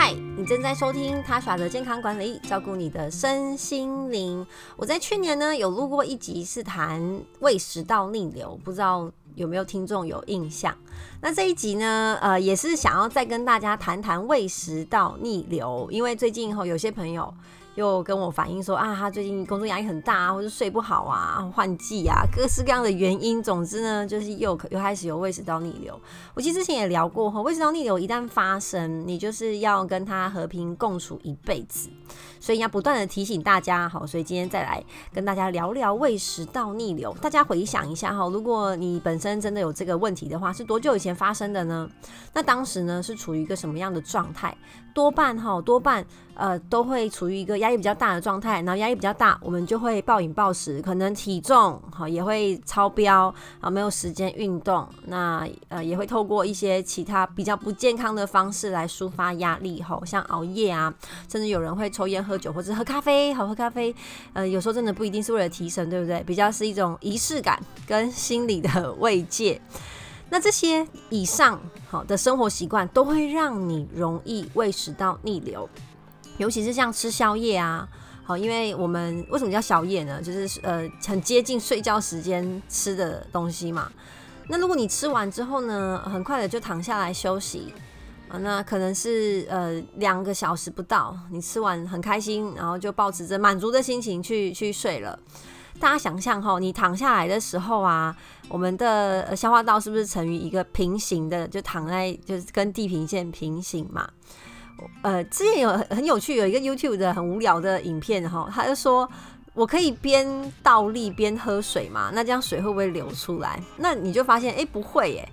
嗨，你正在收听他耍的健康管理，照顾你的身心灵。我在去年呢有录过一集是谈胃食道逆流，不知道有没有听众有印象？那这一集呢，呃，也是想要再跟大家谈谈胃食道逆流，因为最近后有些朋友。又跟我反映说啊，他最近工作压力很大，或者睡不好啊，换季啊，各式各样的原因。总之呢，就是又又开始有胃食道逆流。我其实之前也聊过哈，胃食道逆流一旦发生，你就是要跟他和平共处一辈子。所以要不断的提醒大家，好，所以今天再来跟大家聊聊胃食道逆流。大家回想一下哈，如果你本身真的有这个问题的话，是多久以前发生的呢？那当时呢是处于一个什么样的状态？多半哈，多半呃都会处于一个压力比较大的状态，然后压力比较大，我们就会暴饮暴食，可能体重哈也会超标啊，没有时间运动，那呃也会透过一些其他比较不健康的方式来抒发压力吼，像熬夜啊，甚至有人会抽烟。喝酒或者喝咖啡，好喝咖啡，呃，有时候真的不一定是为了提神，对不对？比较是一种仪式感跟心理的慰藉。那这些以上好的生活习惯，都会让你容易胃食道逆流，尤其是像吃宵夜啊，好，因为我们为什么叫宵夜呢？就是呃，很接近睡觉时间吃的东西嘛。那如果你吃完之后呢，很快的就躺下来休息。啊，那可能是呃两个小时不到，你吃完很开心，然后就保持着满足的心情去去睡了。大家想象哈，你躺下来的时候啊，我们的消化道是不是呈于一个平行的，就躺在就是跟地平线平行嘛？呃，之前有很有趣，有一个 YouTube 的很无聊的影片哈，他就说我可以边倒立边喝水嘛，那这样水会不会流出来？那你就发现哎不会耶。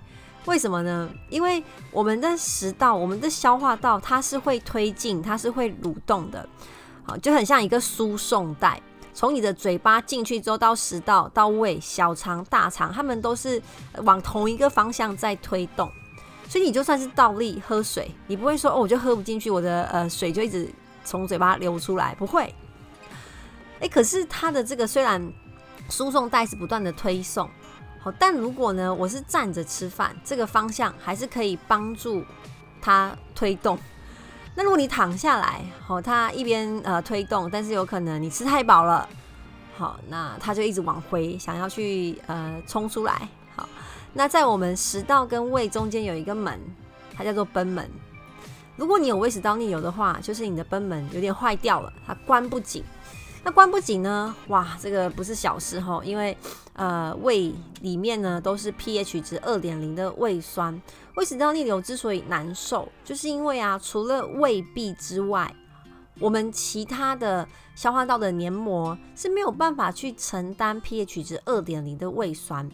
为什么呢？因为我们的食道，我们的消化道，它是会推进，它是会蠕动的，好，就很像一个输送带，从你的嘴巴进去之后，到食道、到胃、小肠、大肠，它们都是往同一个方向在推动。所以你就算是倒立喝水，你不会说哦，我就喝不进去，我的呃水就一直从嘴巴流出来，不会。哎，可是它的这个虽然输送带是不断的推送。但如果呢，我是站着吃饭，这个方向还是可以帮助它推动。那如果你躺下来，好，它一边呃推动，但是有可能你吃太饱了，好，那它就一直往回想要去呃冲出来。好，那在我们食道跟胃中间有一个门，它叫做贲门。如果你有胃食道逆流的话，就是你的贲门有点坏掉了，它关不紧。那关不紧呢？哇，这个不是小事哈，因为呃胃里面呢都是 pH 值二点零的胃酸，胃食道逆流之所以难受，就是因为啊除了胃壁之外，我们其他的消化道的黏膜是没有办法去承担 pH 值二点零的胃酸，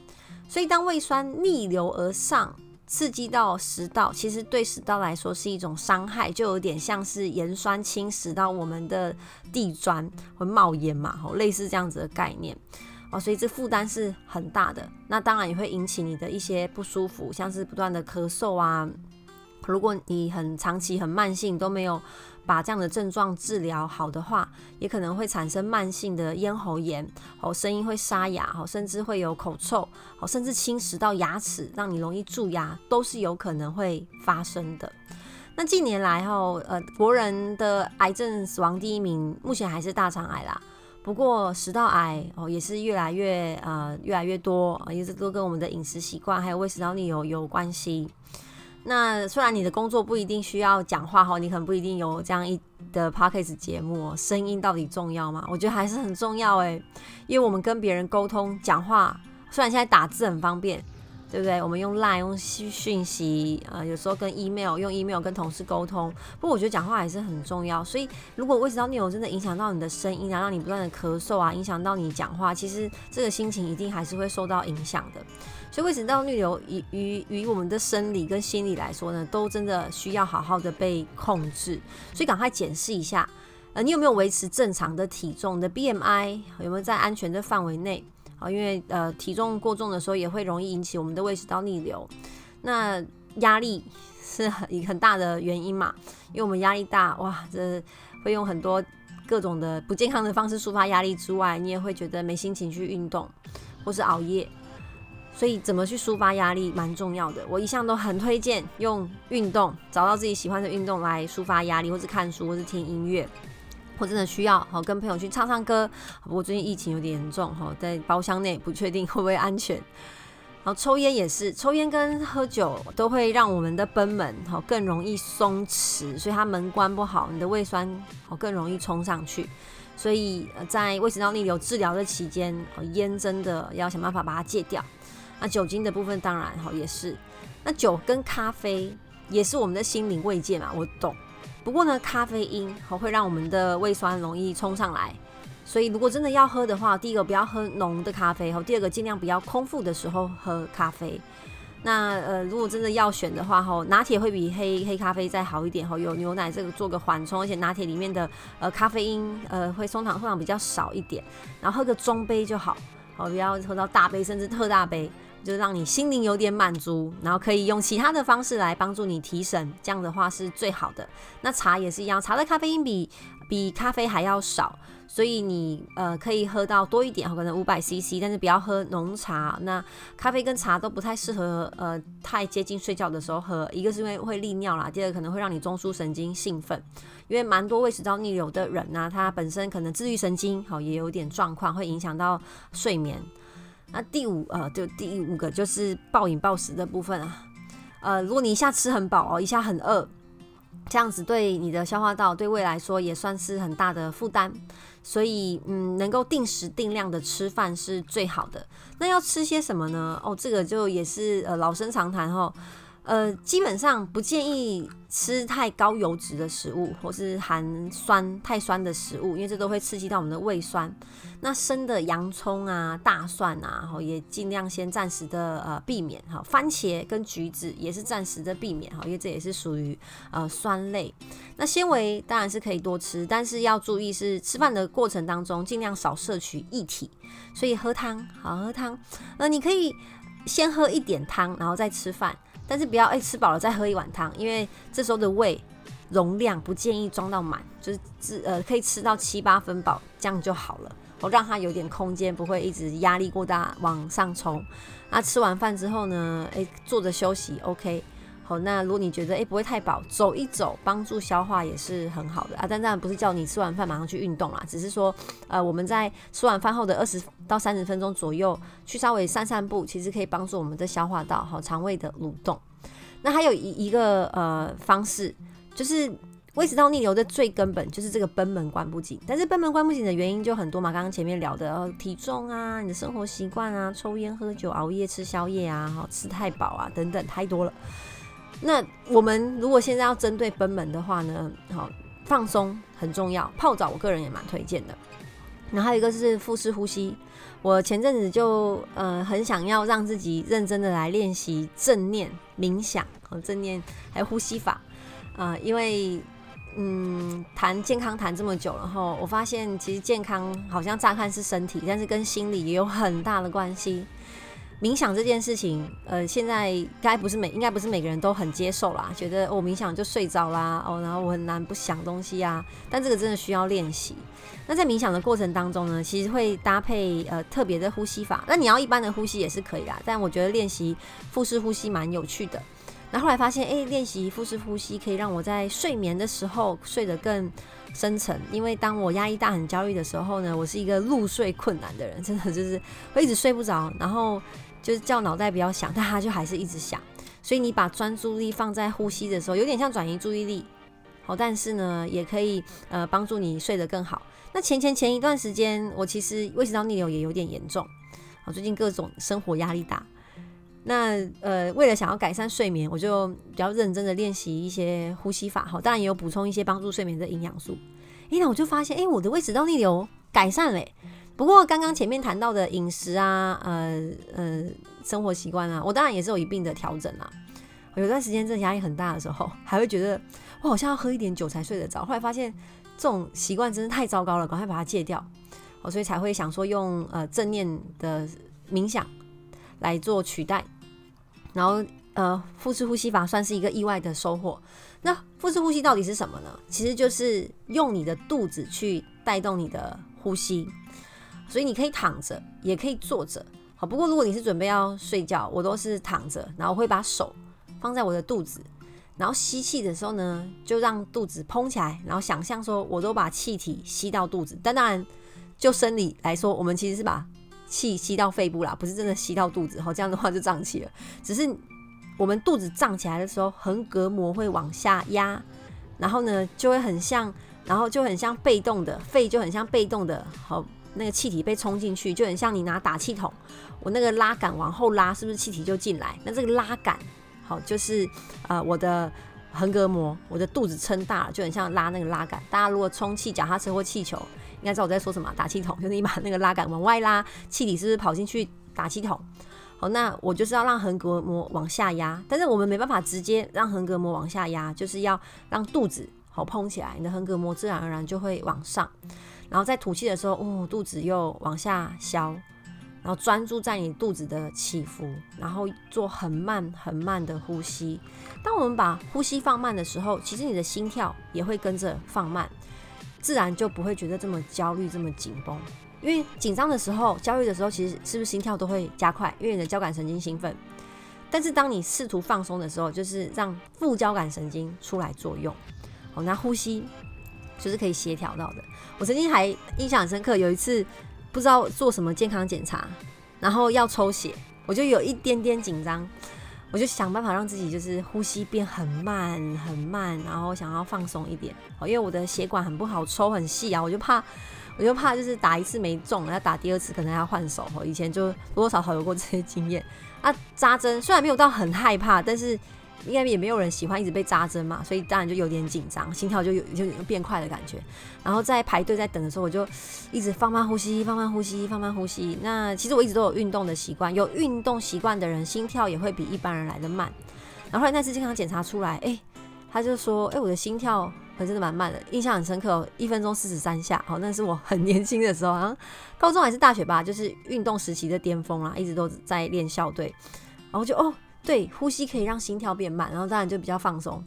所以当胃酸逆流而上。刺激到食道，其实对食道来说是一种伤害，就有点像是盐酸侵蚀到我们的地砖会冒烟嘛，吼，类似这样子的概念哦，所以这负担是很大的。那当然也会引起你的一些不舒服，像是不断的咳嗽啊。如果你很长期、很慢性都没有。把这样的症状治疗好的话，也可能会产生慢性的咽喉炎，哦，声音会沙哑，哦，甚至会有口臭，哦，甚至侵蚀到牙齿，让你容易蛀牙，都是有可能会发生的。那近年来，哈，呃，国人的癌症死亡第一名，目前还是大肠癌啦。不过食道癌哦，也是越来越呃越来越多，也是都跟我们的饮食习惯还有胃食道逆流有关系。那虽然你的工作不一定需要讲话哈，你可能不一定有这样一的 podcast 节目，声音到底重要吗？我觉得还是很重要诶，因为我们跟别人沟通讲话，虽然现在打字很方便。对不对？我们用 Line 用讯息啊，有时候跟 email 用 email 跟同事沟通。不过我觉得讲话还是很重要。所以如果胃食道逆流真的影响到你的声音啊，让你不断的咳嗽啊，影响到你讲话，其实这个心情一定还是会受到影响的。所以胃食道逆流以与与我们的生理跟心理来说呢，都真的需要好好的被控制。所以赶快检视一下，呃，你有没有维持正常的体重你的 BMI 有没有在安全的范围内？啊，因为呃体重过重的时候也会容易引起我们的胃食道逆流。那压力是很很大的原因嘛？因为我们压力大，哇，这会用很多各种的不健康的方式抒发压力之外，你也会觉得没心情去运动，或是熬夜。所以怎么去抒发压力蛮重要的。我一向都很推荐用运动，找到自己喜欢的运动来抒发压力，或是看书，或是听音乐。或真的需要好跟朋友去唱唱歌。不过最近疫情有点严重哈，在包厢内不确定会不会安全。然后抽烟也是，抽烟跟喝酒都会让我们的贲门哈更容易松弛，所以它门关不好，你的胃酸好更容易冲上去。所以在胃食道逆流治疗的期间，烟真的要想办法把它戒掉。那酒精的部分当然哈也是。那酒跟咖啡也是我们的心灵慰藉嘛，我懂。不过呢，咖啡因好会让我们的胃酸容易冲上来。所以，如果真的要喝的话，第一个不要喝浓的咖啡，吼，第二个尽量不要空腹的时候喝咖啡。那呃，如果真的要选的话，吼，拿铁会比黑黑咖啡再好一点，吼，有牛奶这个做个缓冲，而且拿铁里面的呃咖啡因呃会通常通常比较少一点，然后喝个中杯就好，好不要喝到大杯甚至特大杯，就是让你心灵有点满足，然后可以用其他的方式来帮助你提神，这样的话是最好的。那茶也是一样，茶的咖啡因比比咖啡还要少。所以你呃可以喝到多一点，可能五百 CC，但是不要喝浓茶。那咖啡跟茶都不太适合呃太接近睡觉的时候喝，一个是因为会利尿啦，第二个可能会让你中枢神经兴奋，因为蛮多胃食道逆流的人呢，他本身可能自律神经好也有点状况，会影响到睡眠。那第五呃就第五个就是暴饮暴食的部分啊，呃如果你一下吃很饱哦，一下很饿。这样子对你的消化道，对胃来说也算是很大的负担，所以嗯，能够定时定量的吃饭是最好的。那要吃些什么呢？哦，这个就也是呃老生常谈哦。呃，基本上不建议吃太高油脂的食物，或是含酸太酸的食物，因为这都会刺激到我们的胃酸。那生的洋葱啊、大蒜啊，然后，也尽量先暂时的呃避免哈。番茄跟橘子也是暂时的避免哈，因为这也是属于呃酸类。那纤维当然是可以多吃，但是要注意是吃饭的过程当中尽量少摄取液体。所以喝汤，好喝汤，呃，你可以先喝一点汤，然后再吃饭。但是不要哎，吃饱了再喝一碗汤，因为这时候的胃容量不建议装到满，就是自呃可以吃到七八分饱，这样就好了。我让它有点空间，不会一直压力过大往上冲。那吃完饭之后呢，哎坐着休息，OK。那如果你觉得诶不会太饱，走一走帮助消化也是很好的啊。但当然不是叫你吃完饭马上去运动啦，只是说呃我们在吃完饭后的二十到三十分钟左右去稍微散散步，其实可以帮助我们的消化道好肠胃的蠕动。那还有一一个呃方式，就是胃食道逆流的最根本就是这个贲门关不紧。但是贲门关不紧的原因就很多嘛，刚刚前面聊的体重啊、你的生活习惯啊、抽烟喝酒、熬夜吃宵夜啊、好吃太饱啊等等太多了。那我们如果现在要针对贲门的话呢，好放松很重要，泡澡我个人也蛮推荐的。然后还有一个是腹式呼吸，我前阵子就呃很想要让自己认真的来练习正念冥想和正念还有呼吸法啊，因为嗯谈健康谈这么久了后，我发现其实健康好像乍看是身体，但是跟心理也有很大的关系。冥想这件事情，呃，现在该不是每应该不是每个人都很接受啦，觉得我冥想就睡着啦，哦，然后我很难不想东西啊。但这个真的需要练习。那在冥想的过程当中呢，其实会搭配呃特别的呼吸法。那你要一般的呼吸也是可以啦，但我觉得练习腹式呼吸蛮有趣的。那后来发现，哎，练习腹式呼吸可以让我在睡眠的时候睡得更深沉。因为当我压力大、很焦虑的时候呢，我是一个入睡困难的人，真的就是会一直睡不着，然后。就是叫脑袋不要想，但他就还是一直想。所以你把专注力放在呼吸的时候，有点像转移注意力，好，但是呢，也可以呃帮助你睡得更好。那前前前一段时间，我其实胃食道逆流也有点严重，好，最近各种生活压力大。那呃，为了想要改善睡眠，我就比较认真的练习一些呼吸法，好，当然也有补充一些帮助睡眠的营养素。哎，那我就发现，哎，我的胃食道逆流改善了。不过刚刚前面谈到的饮食啊，呃呃，生活习惯啊，我当然也是有一并的调整啊。有段时间真的压力很大的时候，还会觉得我好像要喝一点酒才睡得着。后来发现这种习惯真的太糟糕了，赶快把它戒掉。哦，所以才会想说用呃正念的冥想来做取代。然后呃腹式呼吸法算是一个意外的收获。那腹式呼吸到底是什么呢？其实就是用你的肚子去带动你的呼吸。所以你可以躺着，也可以坐着，好，不过如果你是准备要睡觉，我都是躺着，然后会把手放在我的肚子，然后吸气的时候呢，就让肚子膨起来，然后想象说我都把气体吸到肚子。但当然，就生理来说，我们其实是把气吸到肺部啦，不是真的吸到肚子。好，这样的话就胀气了。只是我们肚子胀起来的时候，横膈膜会往下压，然后呢就会很像，然后就很像被动的肺就很像被动的，好，那个气体被冲进去，就很像你拿打气筒。我那个拉杆往后拉，是不是气体就进来？那这个拉杆，好，就是呃我的横膈膜，我的肚子撑大了，就很像拉那个拉杆。大家如果充气脚踏车或气球，应该知道我在说什么。打气筒就是你把那个拉杆往外拉，气体是不是跑进去打气筒？好，那我就是要让横膈膜往下压，但是我们没办法直接让横膈膜往下压，就是要让肚子好膨起来，你的横膈膜自然而然就会往上。然后在吐气的时候，哦，肚子又往下消。然后专注在你肚子的起伏，然后做很慢很慢的呼吸。当我们把呼吸放慢的时候，其实你的心跳也会跟着放慢，自然就不会觉得这么焦虑、这么紧绷。因为紧张的时候、焦虑的时候，其实是不是心跳都会加快？因为你的交感神经兴奋。但是当你试图放松的时候，就是让副交感神经出来作用。好，那呼吸就是可以协调到的。我曾经还印象很深刻，有一次。不知道做什么健康检查，然后要抽血，我就有一点点紧张，我就想办法让自己就是呼吸变很慢很慢，然后想要放松一点。因为我的血管很不好抽很细啊，我就怕，我就怕就是打一次没中，要打第二次可能要换手。以前就多多少少有过这些经验啊。扎针虽然没有到很害怕，但是。应该也没有人喜欢一直被扎针嘛，所以当然就有点紧张，心跳就有就有变快的感觉。然后在排队在等的时候，我就一直放慢呼吸，放慢呼吸，放慢呼吸。那其实我一直都有运动的习惯，有运动习惯的人心跳也会比一般人来的慢。然后后来那次健康检查出来，哎，他就说，哎，我的心跳还真的蛮慢的，印象很深刻，一分钟四十三下。好，那是我很年轻的时候，好像高中还是大学吧，就是运动时期的巅峰啦，一直都在练校队。然后就哦。对，呼吸可以让心跳变慢，然后当然就比较放松，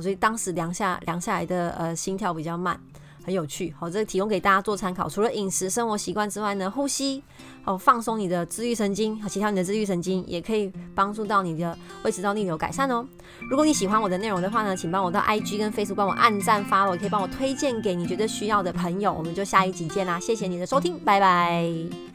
所以当时量下量下来的呃心跳比较慢，很有趣，好，这个提供给大家做参考。除了饮食生活习惯之外呢，呼吸好放松你的自愈神经和其他你的自愈神经，也可以帮助到你的胃食道逆流改善哦。如果你喜欢我的内容的话呢，请帮我到 IG 跟 Facebook 帮我按赞发了，也可以帮我推荐给你觉得需要的朋友。我们就下一集见啦，谢谢你的收听，拜拜。